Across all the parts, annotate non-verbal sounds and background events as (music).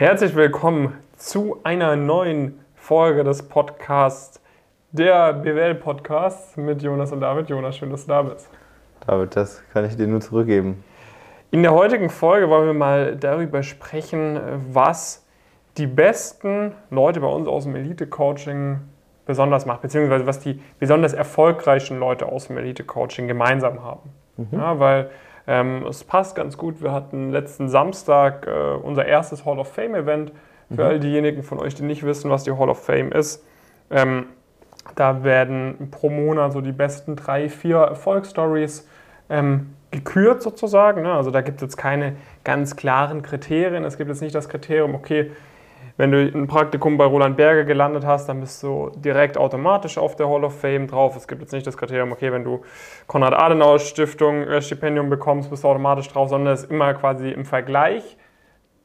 Herzlich willkommen zu einer neuen Folge des Podcasts, der BWL-Podcast mit Jonas und David. Jonas, schön, dass du da bist. David, das kann ich dir nur zurückgeben. In der heutigen Folge wollen wir mal darüber sprechen, was die besten Leute bei uns aus dem Elite-Coaching besonders macht, beziehungsweise was die besonders erfolgreichen Leute aus dem Elite-Coaching gemeinsam haben. Mhm. Ja, weil ähm, es passt ganz gut. Wir hatten letzten Samstag äh, unser erstes Hall of Fame-Event. Für mhm. all diejenigen von euch, die nicht wissen, was die Hall of Fame ist. Ähm, da werden pro Monat so die besten drei, vier Erfolgsstories ähm, gekürt sozusagen. Ne? Also da gibt es jetzt keine ganz klaren Kriterien. Es gibt jetzt nicht das Kriterium, okay, wenn du ein Praktikum bei Roland Berger gelandet hast, dann bist du direkt automatisch auf der Hall of Fame drauf. Es gibt jetzt nicht das Kriterium, okay, wenn du Konrad-Adenauer-Stiftung äh, Stipendium bekommst, bist du automatisch drauf, sondern es ist immer quasi im Vergleich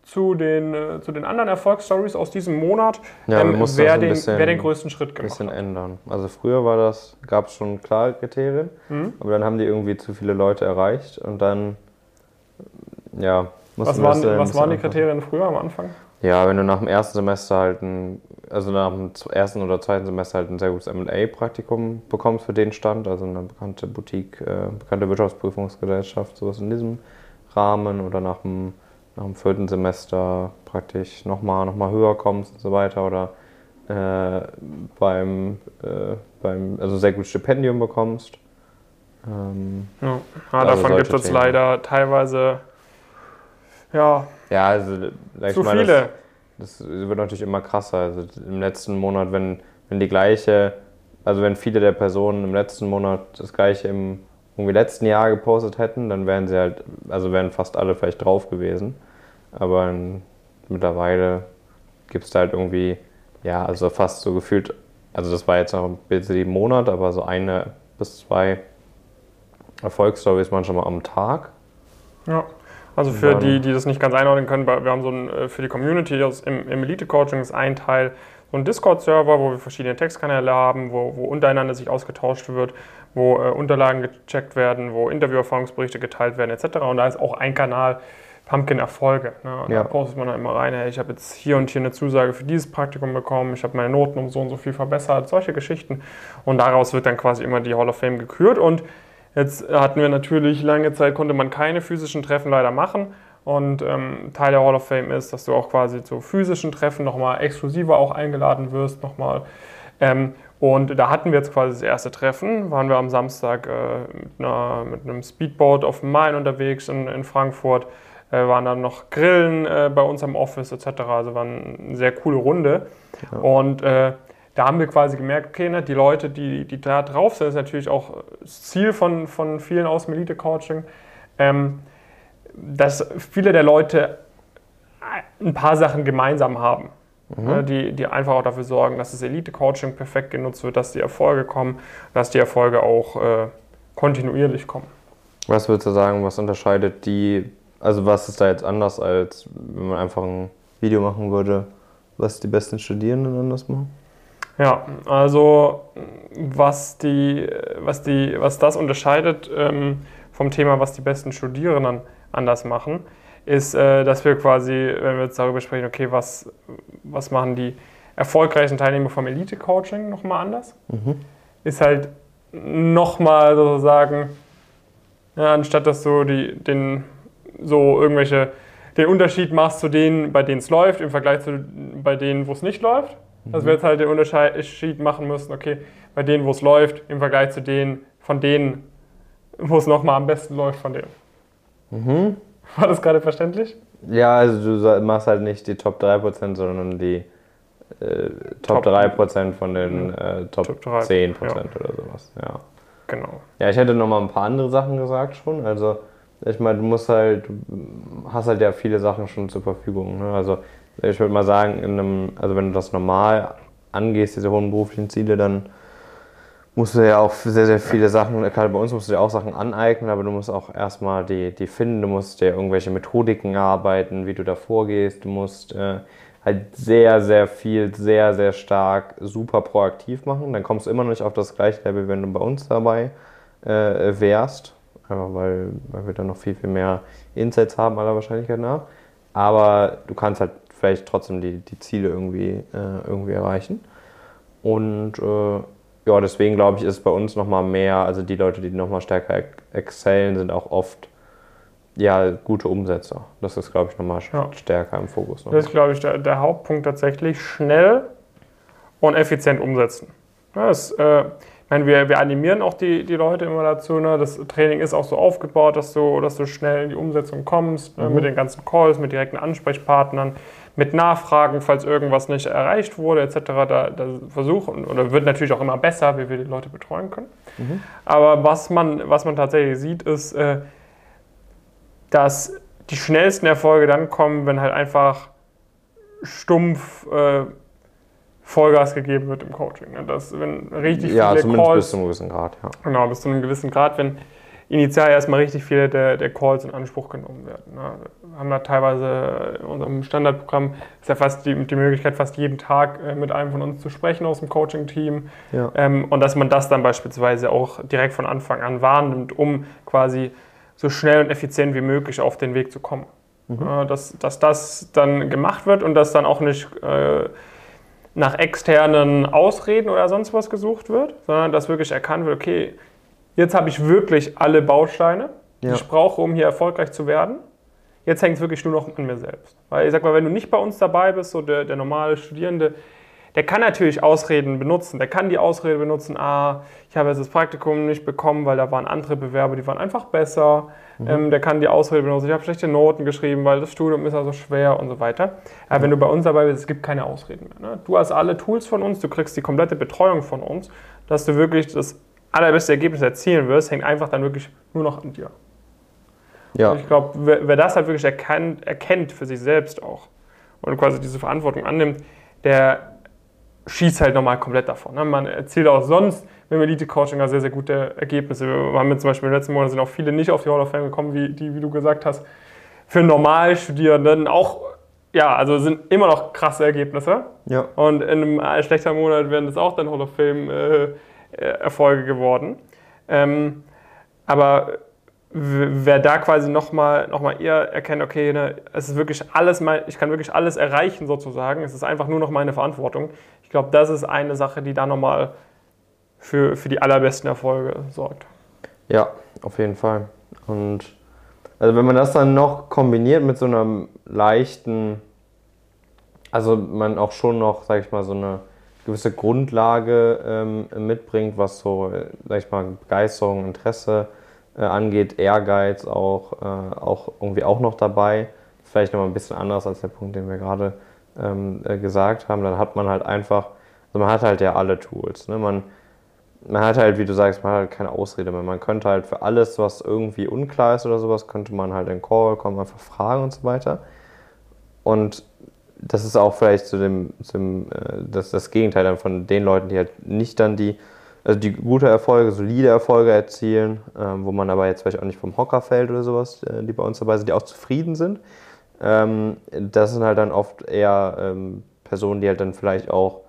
zu den, äh, zu den anderen Erfolgsstories aus diesem Monat, ja, ähm, wer, den, bisschen, wer den größten Schritt gemacht bisschen hat. ändern. Also früher war das, gab es schon klare Kriterien, mhm. aber dann haben die irgendwie zu viele Leute erreicht und dann, ja, was waren, was waren die Kriterien früher am Anfang? Ja, wenn du nach dem ersten Semester halt ein, also nach dem ersten oder zweiten Semester halt ein sehr gutes MA-Praktikum bekommst für den Stand, also eine bekannte Boutique, äh, bekannte Wirtschaftsprüfungsgesellschaft, sowas in diesem Rahmen oder nach dem, nach dem vierten Semester praktisch nochmal noch mal höher kommst und so weiter oder äh, beim, äh, beim, also sehr gutes Stipendium bekommst. Ähm, ja, ja also davon gibt es leider teilweise ja, ja, also zu mal, viele. Das, das, wird natürlich immer krasser. Also im letzten Monat, wenn, wenn die gleiche, also wenn viele der Personen im letzten Monat das gleiche im irgendwie letzten Jahr gepostet hätten, dann wären sie halt, also wären fast alle vielleicht drauf gewesen. Aber mittlerweile gibt es da halt irgendwie, ja, also fast so gefühlt, also das war jetzt noch ein bisschen Monat, aber so eine bis zwei Erfolgsstories manchmal am Tag. Ja. Also für die, die das nicht ganz einordnen können, wir haben so ein, äh, für die Community im, im Elite-Coaching ist ein Teil so ein Discord-Server, wo wir verschiedene Textkanäle haben, wo, wo untereinander sich ausgetauscht wird, wo äh, Unterlagen gecheckt werden, wo Interviewerfahrungsberichte geteilt werden etc. Und da ist auch ein Kanal Pumpkin Erfolge. Ne? Ja. Da postet man dann immer rein, hey, ich habe jetzt hier und hier eine Zusage für dieses Praktikum bekommen, ich habe meine Noten um so und so viel verbessert, solche Geschichten. Und daraus wird dann quasi immer die Hall of Fame gekürt und Jetzt hatten wir natürlich lange Zeit, konnte man keine physischen Treffen leider machen. Und ähm, Teil der Hall of Fame ist, dass du auch quasi zu physischen Treffen nochmal exklusiver auch eingeladen wirst nochmal. Ähm, und da hatten wir jetzt quasi das erste Treffen. Waren wir am Samstag äh, mit, einer, mit, einem Speedboat auf dem Main unterwegs in, in Frankfurt. Äh, waren dann noch Grillen äh, bei uns am Office etc. Also war eine sehr coole Runde. Ja. Und äh, da haben wir quasi gemerkt, okay, ne, die Leute, die, die da drauf sind, ist natürlich auch das Ziel von, von vielen aus dem Elite-Coaching, ähm, dass viele der Leute ein paar Sachen gemeinsam haben, mhm. ne, die, die einfach auch dafür sorgen, dass das Elite-Coaching perfekt genutzt wird, dass die Erfolge kommen, dass die Erfolge auch äh, kontinuierlich kommen. Was würdest du sagen, was unterscheidet die, also was ist da jetzt anders, als wenn man einfach ein Video machen würde, was die besten Studierenden anders machen? Ja, also was, die, was, die, was das unterscheidet ähm, vom Thema, was die besten Studierenden anders machen, ist, äh, dass wir quasi, wenn wir jetzt darüber sprechen, okay, was, was machen die erfolgreichen Teilnehmer vom Elite-Coaching nochmal anders, mhm. ist halt nochmal sozusagen, ja, anstatt dass du die, den, so irgendwelche, den Unterschied machst zu denen, bei denen es läuft, im Vergleich zu bei denen, wo es nicht läuft, dass wir jetzt halt den Unterschied machen müssen, okay, bei denen, wo es läuft, im Vergleich zu denen, von denen, wo es nochmal am besten läuft, von denen. Mhm. War das gerade verständlich? Ja, also du machst halt nicht die Top 3%, sondern die äh, Top, Top 3% von den äh, Top, Top 10% ja. oder sowas. Ja. Genau. Ja, ich hätte nochmal ein paar andere Sachen gesagt schon. Also, ich meine, du musst halt, du hast halt ja viele Sachen schon zur Verfügung. Ne? Also, ich würde mal sagen, einem, also wenn du das normal angehst, diese hohen beruflichen Ziele, dann musst du ja auch sehr, sehr viele Sachen, gerade bei uns musst du dir auch Sachen aneignen, aber du musst auch erstmal die, die finden, du musst dir irgendwelche Methodiken erarbeiten, wie du da vorgehst, du musst äh, halt sehr, sehr viel, sehr, sehr stark, super proaktiv machen. Dann kommst du immer noch nicht auf das gleiche Level, wenn du bei uns dabei äh, wärst, einfach weil, weil wir dann noch viel, viel mehr Insights haben, aller Wahrscheinlichkeit nach. Aber du kannst halt vielleicht trotzdem die, die Ziele irgendwie, äh, irgendwie erreichen. Und äh, ja, deswegen glaube ich, ist bei uns nochmal mehr, also die Leute, die nochmal stärker excellen, sind auch oft ja, gute Umsetzer. Das ist, glaube ich, nochmal ja. stärker im Fokus. Nochmal. Das ist, glaube ich, der, der, Hauptpunkt tatsächlich. Schnell und effizient umsetzen. Das, äh, ich meine, wir, wir animieren auch die, die Leute immer dazu. Ne? Das Training ist auch so aufgebaut, dass du, dass du schnell in die Umsetzung kommst, ne? mhm. mit den ganzen Calls, mit direkten Ansprechpartnern, mit Nachfragen, falls irgendwas nicht erreicht wurde, etc. Da, da versuchen, oder wird natürlich auch immer besser, wie wir die Leute betreuen können. Mhm. Aber was man, was man tatsächlich sieht, ist, äh, dass die schnellsten Erfolge dann kommen, wenn halt einfach stumpf äh, Vollgas gegeben wird im Coaching. Ne? Dass, wenn richtig ja, viele zumindest Calls, bis zu einem gewissen Grad. Ja. Genau, bis zu einem gewissen Grad, wenn initial erstmal richtig viele der, der Calls in Anspruch genommen werden. Ne? Wir haben da teilweise in unserem Standardprogramm ist ja fast die, die Möglichkeit, fast jeden Tag äh, mit einem von uns zu sprechen aus dem Coaching-Team. Ja. Ähm, und dass man das dann beispielsweise auch direkt von Anfang an wahrnimmt, um quasi so schnell und effizient wie möglich auf den Weg zu kommen. Mhm. Äh, dass, dass das dann gemacht wird und dass dann auch nicht äh, nach externen Ausreden oder sonst was gesucht wird, sondern dass wirklich erkannt wird, okay, jetzt habe ich wirklich alle Bausteine, die ja. ich brauche, um hier erfolgreich zu werden. Jetzt hängt es wirklich nur noch an mir selbst. Weil ich sag mal, wenn du nicht bei uns dabei bist, so der, der normale Studierende, der kann natürlich Ausreden benutzen. Der kann die Ausrede benutzen, ah, ich habe jetzt das Praktikum nicht bekommen, weil da waren andere Bewerber, die waren einfach besser. Mhm. Ähm, der kann die Ausrede benutzen, ich habe schlechte Noten geschrieben, weil das Studium ist also schwer und so weiter. Aber mhm. wenn du bei uns dabei bist, es gibt keine Ausreden mehr. Ne? Du hast alle Tools von uns, du kriegst die komplette Betreuung von uns, dass du wirklich das allerbeste Ergebnis erzielen wirst, hängt einfach dann wirklich nur noch an dir. Ja. Und ich glaube, wer, wer, das halt wirklich erkennt, erkennt für sich selbst auch und quasi diese Verantwortung annimmt, der schießt halt nochmal komplett davon. Ne? Man erzielt auch sonst mit Elite-Coaching sehr, sehr gute Ergebnisse. Wir haben jetzt zum Beispiel im letzten Monat sind auch viele nicht auf die Hall of Fame gekommen, wie, die, wie du gesagt hast. Für Normalstudierenden auch, ja, also sind immer noch krasse Ergebnisse. Ja. Und in einem schlechteren Monat werden das auch dann Hall of Fame äh, äh Erfolge geworden. Ähm, aber wer da quasi nochmal noch mal eher erkennt, okay, ne, es ist wirklich alles, mein, ich kann wirklich alles erreichen sozusagen, es ist einfach nur noch meine Verantwortung. Ich glaube, das ist eine Sache, die da nochmal für, für die allerbesten Erfolge sorgt. Ja, auf jeden Fall. Und also wenn man das dann noch kombiniert mit so einem leichten, also man auch schon noch, sag ich mal, so eine gewisse Grundlage ähm, mitbringt, was so, sag ich mal, Begeisterung, Interesse äh, angeht, Ehrgeiz auch, äh, auch irgendwie auch noch dabei. Vielleicht nochmal ein bisschen anders als der Punkt, den wir gerade ähm, äh, gesagt haben. Dann hat man halt einfach, also man hat halt ja alle Tools. Ne? Man, man hat halt, wie du sagst, man hat halt keine Ausrede mehr. Man könnte halt für alles, was irgendwie unklar ist oder sowas, könnte man halt in Call kommen, einfach fragen und so weiter. Und das ist auch vielleicht zu dem, zu dem äh, das, das Gegenteil dann von den Leuten, die halt nicht dann die, also die gute Erfolge, solide Erfolge erzielen, ähm, wo man aber jetzt vielleicht auch nicht vom Hocker fällt oder sowas, äh, die bei uns dabei sind, die auch zufrieden sind. Ähm, das sind halt dann oft eher ähm, Personen, die halt dann vielleicht auch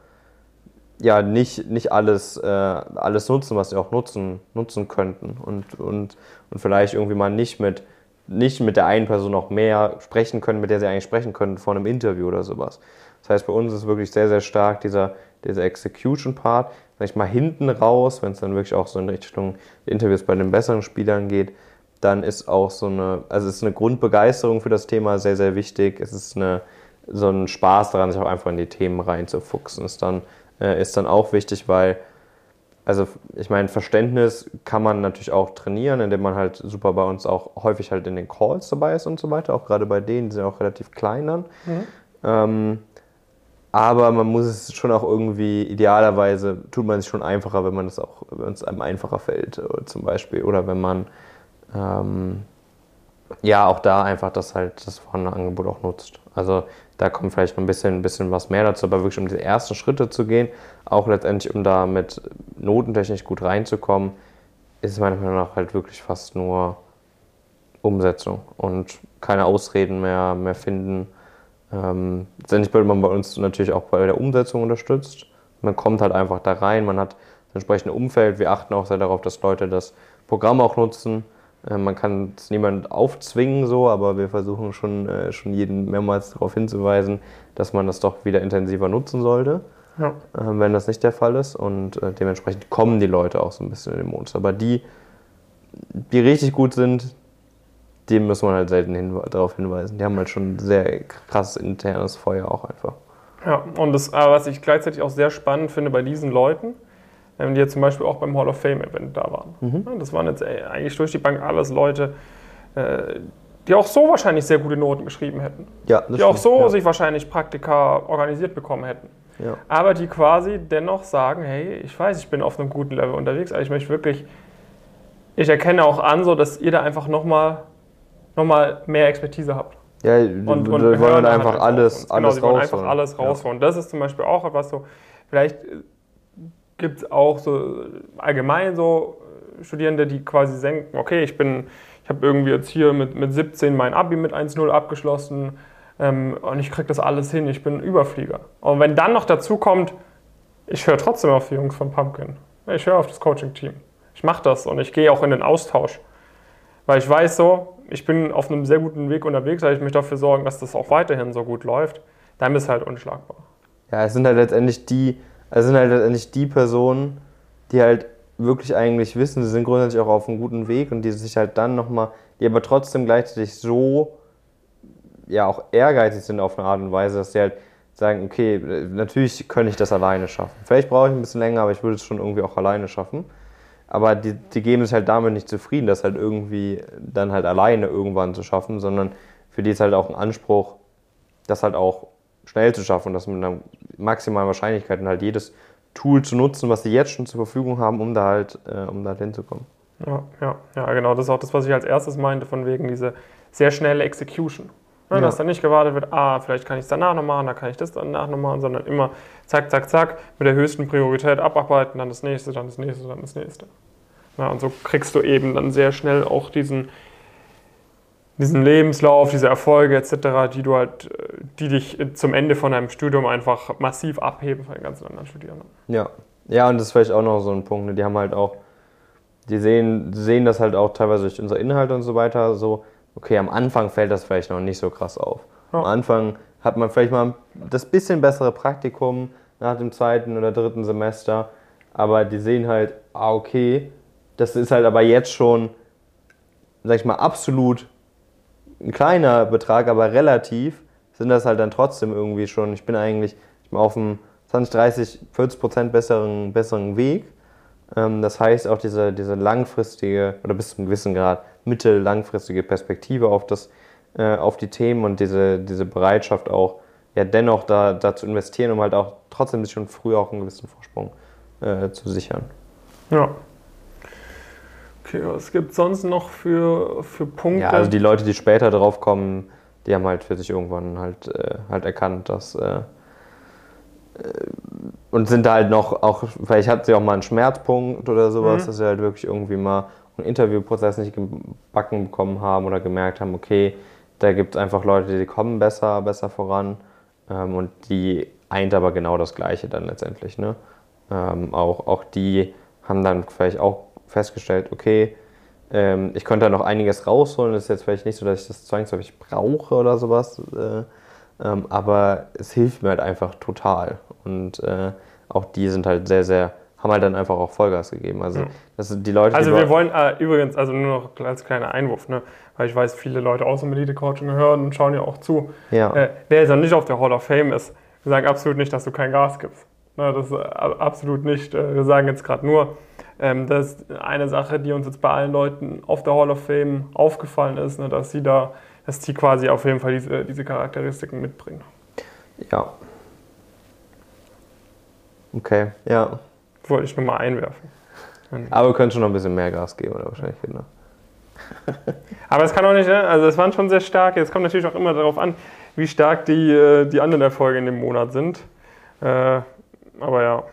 ja nicht, nicht alles, äh, alles nutzen, was sie auch nutzen, nutzen könnten und, und, und vielleicht irgendwie mal nicht mit, nicht mit der einen Person noch mehr sprechen können, mit der sie eigentlich sprechen können vor einem Interview oder sowas. Das heißt, bei uns ist wirklich sehr, sehr stark dieser, dieser Execution-Part, sag ich mal, hinten raus, wenn es dann wirklich auch so in Richtung Interviews bei den besseren Spielern geht, dann ist auch so eine, also es ist eine Grundbegeisterung für das Thema sehr, sehr wichtig. Es ist eine, so ein Spaß daran, sich auch einfach in die Themen reinzufuchsen. Ist dann äh, ist dann auch wichtig, weil, also ich meine, Verständnis kann man natürlich auch trainieren, indem man halt super bei uns auch häufig halt in den Calls dabei ist und so weiter, auch gerade bei denen, die sind auch relativ klein dann. Mhm. Ähm, aber man muss es schon auch irgendwie, idealerweise tut man es schon einfacher, wenn man es auch, wenn es einem einfacher fällt, äh, zum Beispiel. Oder wenn man ähm, ja auch da einfach das halt das vorhandene Angebot auch nutzt. Also da kommt vielleicht noch ein bisschen, ein bisschen was mehr dazu, aber wirklich um diese ersten Schritte zu gehen, auch letztendlich um da mit notentechnisch gut reinzukommen, ist meiner Meinung nach halt wirklich fast nur Umsetzung und keine Ausreden mehr, mehr finden. Ähm, letztendlich wird man bei uns natürlich auch bei der Umsetzung unterstützt. Man kommt halt einfach da rein, man hat das entsprechende Umfeld. Wir achten auch sehr darauf, dass Leute das Programm auch nutzen man kann es niemand aufzwingen, so, aber wir versuchen schon, äh, schon jeden mehrmals darauf hinzuweisen, dass man das doch wieder intensiver nutzen sollte, ja. äh, wenn das nicht der Fall ist. Und äh, dementsprechend kommen die Leute auch so ein bisschen in den Modus. Aber die, die richtig gut sind, dem muss man halt selten hin, darauf hinweisen. Die haben halt schon sehr krasses internes Feuer auch einfach. Ja, und das, was ich gleichzeitig auch sehr spannend finde bei diesen Leuten, die jetzt zum Beispiel auch beim Hall of Fame Event da waren. Mhm. Das waren jetzt eigentlich durch die Bank alles Leute, äh, die auch so wahrscheinlich sehr gute Noten geschrieben hätten. Ja, die stimmt. auch so ja. sich wahrscheinlich Praktika organisiert bekommen hätten. Ja. Aber die quasi dennoch sagen, hey, ich weiß, ich bin auf einem guten Level unterwegs, aber ich möchte wirklich, ich erkenne auch an, so dass ihr da einfach nochmal noch mal mehr Expertise habt. Ja, und, und, und wir wollen einfach halt alles, alles genau, rausholen. einfach alles rausholen. Ja. Das ist zum Beispiel auch etwas so, vielleicht gibt es auch so allgemein so Studierende, die quasi denken, okay, ich bin, ich habe irgendwie jetzt hier mit, mit 17 mein Abi mit 1-0 abgeschlossen ähm, und ich kriege das alles hin, ich bin Überflieger. Und wenn dann noch dazu kommt, ich höre trotzdem auf die Jungs von Pumpkin, ich höre auf das Coaching-Team, ich mache das und ich gehe auch in den Austausch, weil ich weiß so, ich bin auf einem sehr guten Weg unterwegs, aber ich möchte dafür sorgen, dass das auch weiterhin so gut läuft, dann bist du halt unschlagbar. Ja, es sind halt letztendlich die, es sind halt letztendlich die Personen, die halt wirklich eigentlich wissen, sie sind grundsätzlich auch auf einem guten Weg und die sich halt dann nochmal, die aber trotzdem gleichzeitig so, ja, auch ehrgeizig sind auf eine Art und Weise, dass sie halt sagen, okay, natürlich könnte ich das alleine schaffen. Vielleicht brauche ich ein bisschen länger, aber ich würde es schon irgendwie auch alleine schaffen. Aber die, die geben sich halt damit nicht zufrieden, das halt irgendwie dann halt alleine irgendwann zu schaffen, sondern für die ist halt auch ein Anspruch, das halt auch schnell zu schaffen und das mit einer maximalen Wahrscheinlichkeit und halt jedes Tool zu nutzen, was sie jetzt schon zur Verfügung haben, um da halt, äh, um da halt hinzukommen. Ja, ja, ja, genau. Das ist auch das, was ich als erstes meinte, von wegen diese sehr schnelle Execution. Ja, ja. Dass dann nicht gewartet wird, ah, vielleicht kann ich es danach noch machen, dann kann ich das danach noch machen, sondern immer zack, zack, zack, mit der höchsten Priorität abarbeiten, dann das nächste, dann das nächste, dann das nächste. Ja, und so kriegst du eben dann sehr schnell auch diesen, diesen Lebenslauf, diese Erfolge etc., die du halt, die dich zum Ende von deinem Studium einfach massiv abheben von den ganzen anderen Studierenden. Ja, ja, und das ist vielleicht auch noch so ein Punkt. Ne? Die haben halt auch, die sehen, sehen das halt auch teilweise durch unsere Inhalte und so weiter. So, okay, am Anfang fällt das vielleicht noch nicht so krass auf. Ja. Am Anfang hat man vielleicht mal das bisschen bessere Praktikum nach dem zweiten oder dritten Semester, aber die sehen halt, ah, okay, das ist halt aber jetzt schon, sag ich mal, absolut ein kleiner Betrag, aber relativ sind das halt dann trotzdem irgendwie schon. Ich bin eigentlich ich bin auf einem 20, 30, 40 Prozent besseren, besseren Weg. Ähm, das heißt auch diese, diese langfristige oder bis zu einem gewissen Grad mittel-langfristige Perspektive auf, das, äh, auf die Themen und diese, diese Bereitschaft auch ja dennoch da, da zu investieren, um halt auch trotzdem schon früh auch einen gewissen Vorsprung äh, zu sichern. Ja, Okay, was gibt es sonst noch für, für Punkte? Ja, also die Leute, die später drauf kommen, die haben halt für sich irgendwann halt, äh, halt erkannt, dass. Äh, äh und sind da halt noch, auch, vielleicht hat sie auch mal einen Schmerzpunkt oder sowas, mhm. dass sie halt wirklich irgendwie mal einen Interviewprozess nicht gebacken bekommen haben oder gemerkt haben, okay, da gibt es einfach Leute, die kommen besser, besser voran ähm, und die eint aber genau das Gleiche dann letztendlich. Ne? Ähm, auch, auch die haben dann vielleicht auch festgestellt, okay, ähm, ich könnte da noch einiges rausholen. Das ist jetzt vielleicht nicht so, dass ich das zwangsläufig brauche oder sowas, äh, ähm, aber es hilft mir halt einfach total. Und äh, auch die sind halt sehr, sehr, haben halt dann einfach auch Vollgas gegeben. Also, das sind die Leute, also wir wollen äh, übrigens, also nur noch als kleiner Einwurf, ne? weil ich weiß, viele Leute aus dem Elite-Coaching hören und schauen ja auch zu. Ja. Äh, wer jetzt noch nicht auf der Hall of Fame ist, wir sagen absolut nicht, dass du kein Gas gibst. Ne, das ist absolut nicht. Äh, wir sagen jetzt gerade nur, ähm, das ist eine Sache, die uns jetzt bei allen Leuten auf der Hall of Fame aufgefallen ist, ne, dass sie da, dass die quasi auf jeden Fall diese, diese Charakteristiken mitbringen. Ja. Okay, ja. Wollte ich nur mal einwerfen. Aber wir können schon noch ein bisschen mehr Gas geben, oder wahrscheinlich, genau. (laughs) Aber es kann auch nicht, ne? also es waren schon sehr stark. Es kommt natürlich auch immer darauf an, wie stark die, äh, die anderen Erfolge in dem Monat sind. Äh, aber ja,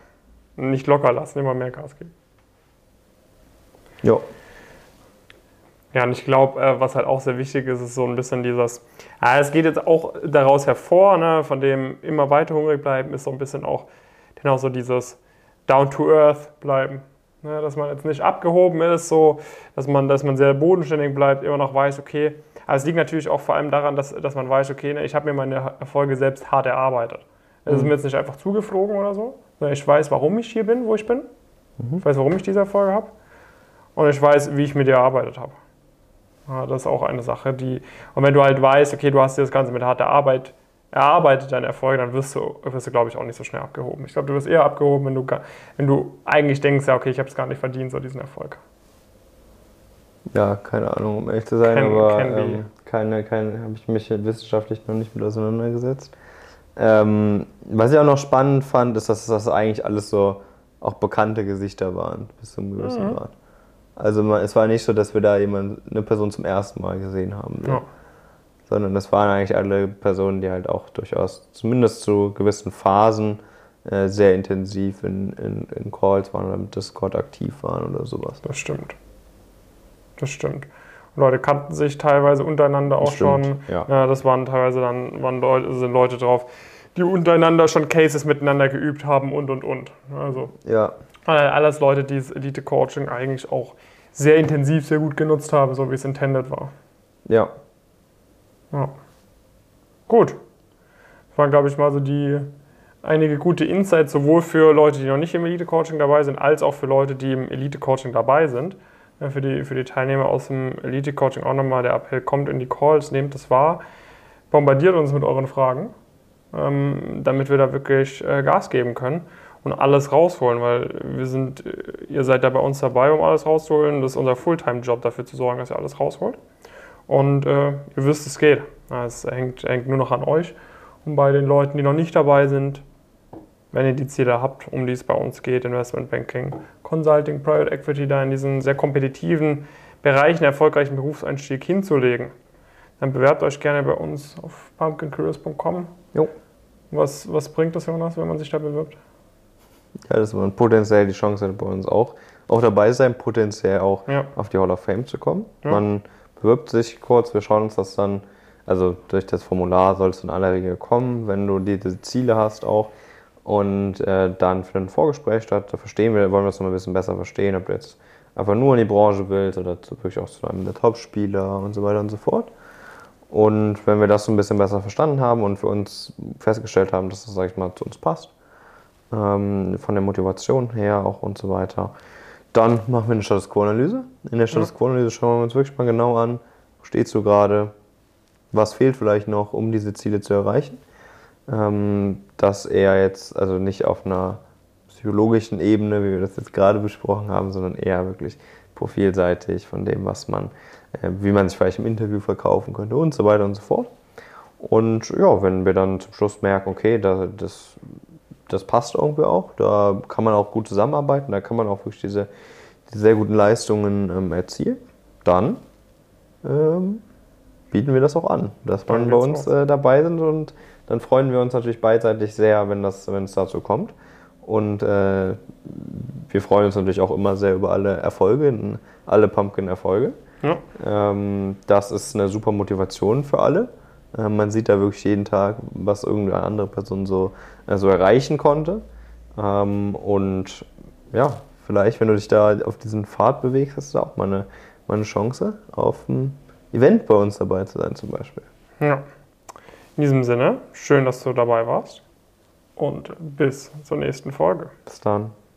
nicht locker lassen, immer mehr Gas geben. Ja. Ja, und ich glaube, äh, was halt auch sehr wichtig ist, ist so ein bisschen dieses, ja, es geht jetzt auch daraus hervor, ne, von dem immer weiter hungrig bleiben, ist so ein bisschen auch, genau so dieses Down to Earth bleiben. Ne, dass man jetzt nicht abgehoben ist, so, dass man, dass man sehr bodenständig bleibt, immer noch weiß, okay. Aber es liegt natürlich auch vor allem daran, dass, dass man weiß, okay, ne, ich habe mir meine Erfolge selbst hart erarbeitet. Es ist mir jetzt nicht einfach zugeflogen oder so, sondern ich weiß, warum ich hier bin, wo ich bin. Mhm. Ich weiß, warum ich diese Erfolge habe. Und ich weiß, wie ich mir die erarbeitet habe. Ja, das ist auch eine Sache, die. Und wenn du halt weißt, okay, du hast dir das Ganze mit harter Arbeit erarbeitet deine Erfolge, dann wirst du, wirst du glaube ich, auch nicht so schnell abgehoben. Ich glaube, du wirst eher abgehoben, wenn du, wenn du eigentlich denkst, ja, okay, ich habe es gar nicht verdient, so diesen Erfolg. Ja, keine Ahnung, um ehrlich zu sein, can, aber ähm, keine, keine, habe ich mich wissenschaftlich noch nicht mit auseinandergesetzt. Ähm, was ich auch noch spannend fand, ist, dass das eigentlich alles so auch bekannte Gesichter waren, bis zu einem gewissen mhm. Grad. Also man, es war nicht so, dass wir da jemand, eine Person zum ersten Mal gesehen haben. So. Ja sondern das waren eigentlich alle Personen, die halt auch durchaus, zumindest zu gewissen Phasen, äh, sehr intensiv in, in, in Calls waren oder mit Discord aktiv waren oder sowas. Das stimmt. Das stimmt. Leute kannten sich teilweise untereinander auch schon. Ja. ja. das waren teilweise dann waren Leute, sind Leute drauf, die untereinander schon Cases miteinander geübt haben und und und. Also ja. alles Leute, die das Elite Coaching eigentlich auch sehr intensiv, sehr gut genutzt haben, so wie es intended war. Ja, ja. Gut. Das waren, glaube ich, mal so die einige gute Insights, sowohl für Leute, die noch nicht im Elite-Coaching dabei sind, als auch für Leute, die im Elite-Coaching dabei sind. Für, die, für die Teilnehmer aus dem Elite-Coaching auch nochmal der Appell, kommt in die Calls, nehmt das wahr, bombardiert uns mit euren Fragen, ähm, damit wir da wirklich äh, Gas geben können und alles rausholen, weil wir sind, äh, ihr seid da bei uns dabei, um alles rauszuholen. Das ist unser Fulltime-Job, dafür zu sorgen, dass ihr alles rausholt. Und äh, ihr wisst, es geht. Es hängt, hängt nur noch an euch. Und bei den Leuten, die noch nicht dabei sind, wenn ihr die Ziele habt, um die es bei uns geht, Investment Banking, Consulting, Private Equity, da in diesen sehr kompetitiven Bereichen erfolgreichen Berufseinstieg hinzulegen, dann bewerbt euch gerne bei uns auf pumpkincareers.com. Jo. Was, was bringt das, Jonas, wenn man sich da bewirbt? Ja, dass man potenziell die Chance hat, bei uns auch, auch dabei sein, potenziell auch ja. auf die Hall of Fame zu kommen. Ja. Man bewirbt sich kurz, wir schauen uns das dann, also durch das Formular sollst du in aller Regel kommen, wenn du diese Ziele hast auch. Und äh, dann für ein Vorgespräch statt, da verstehen wir, wollen wir es noch ein bisschen besser verstehen, ob du jetzt einfach nur in die Branche willst oder wirklich auch zu einem der Top-Spieler und so weiter und so fort. Und wenn wir das so ein bisschen besser verstanden haben und für uns festgestellt haben, dass das, sag ich mal, zu uns passt, ähm, von der Motivation her auch und so weiter, dann machen wir eine Status Quo-Analyse. In der Status Quo-Analyse schauen wir uns wirklich mal genau an, wo stehst du gerade, was fehlt vielleicht noch, um diese Ziele zu erreichen. Ähm, dass er jetzt, also nicht auf einer psychologischen Ebene, wie wir das jetzt gerade besprochen haben, sondern eher wirklich profilseitig von dem, was man, äh, wie man sich vielleicht im Interview verkaufen könnte und so weiter und so fort. Und ja, wenn wir dann zum Schluss merken, okay, das, das das passt irgendwie auch. Da kann man auch gut zusammenarbeiten, da kann man auch wirklich diese, diese sehr guten Leistungen ähm, erzielen. Dann ähm, bieten wir das auch an, dass man bei uns äh, dabei sind und dann freuen wir uns natürlich beidseitig sehr, wenn, das, wenn es dazu kommt. Und äh, wir freuen uns natürlich auch immer sehr über alle Erfolge, alle Pumpkin-Erfolge. Ja. Ähm, das ist eine super Motivation für alle. Äh, man sieht da wirklich jeden Tag, was irgendeine andere Person so, äh, so erreichen konnte. Ähm, und ja, vielleicht, wenn du dich da auf diesen Pfad bewegst, hast du auch mal eine, mal eine Chance, auf ein Event bei uns dabei zu sein, zum Beispiel. Ja. In diesem Sinne, schön, dass du dabei warst und bis zur nächsten Folge. Bis dann.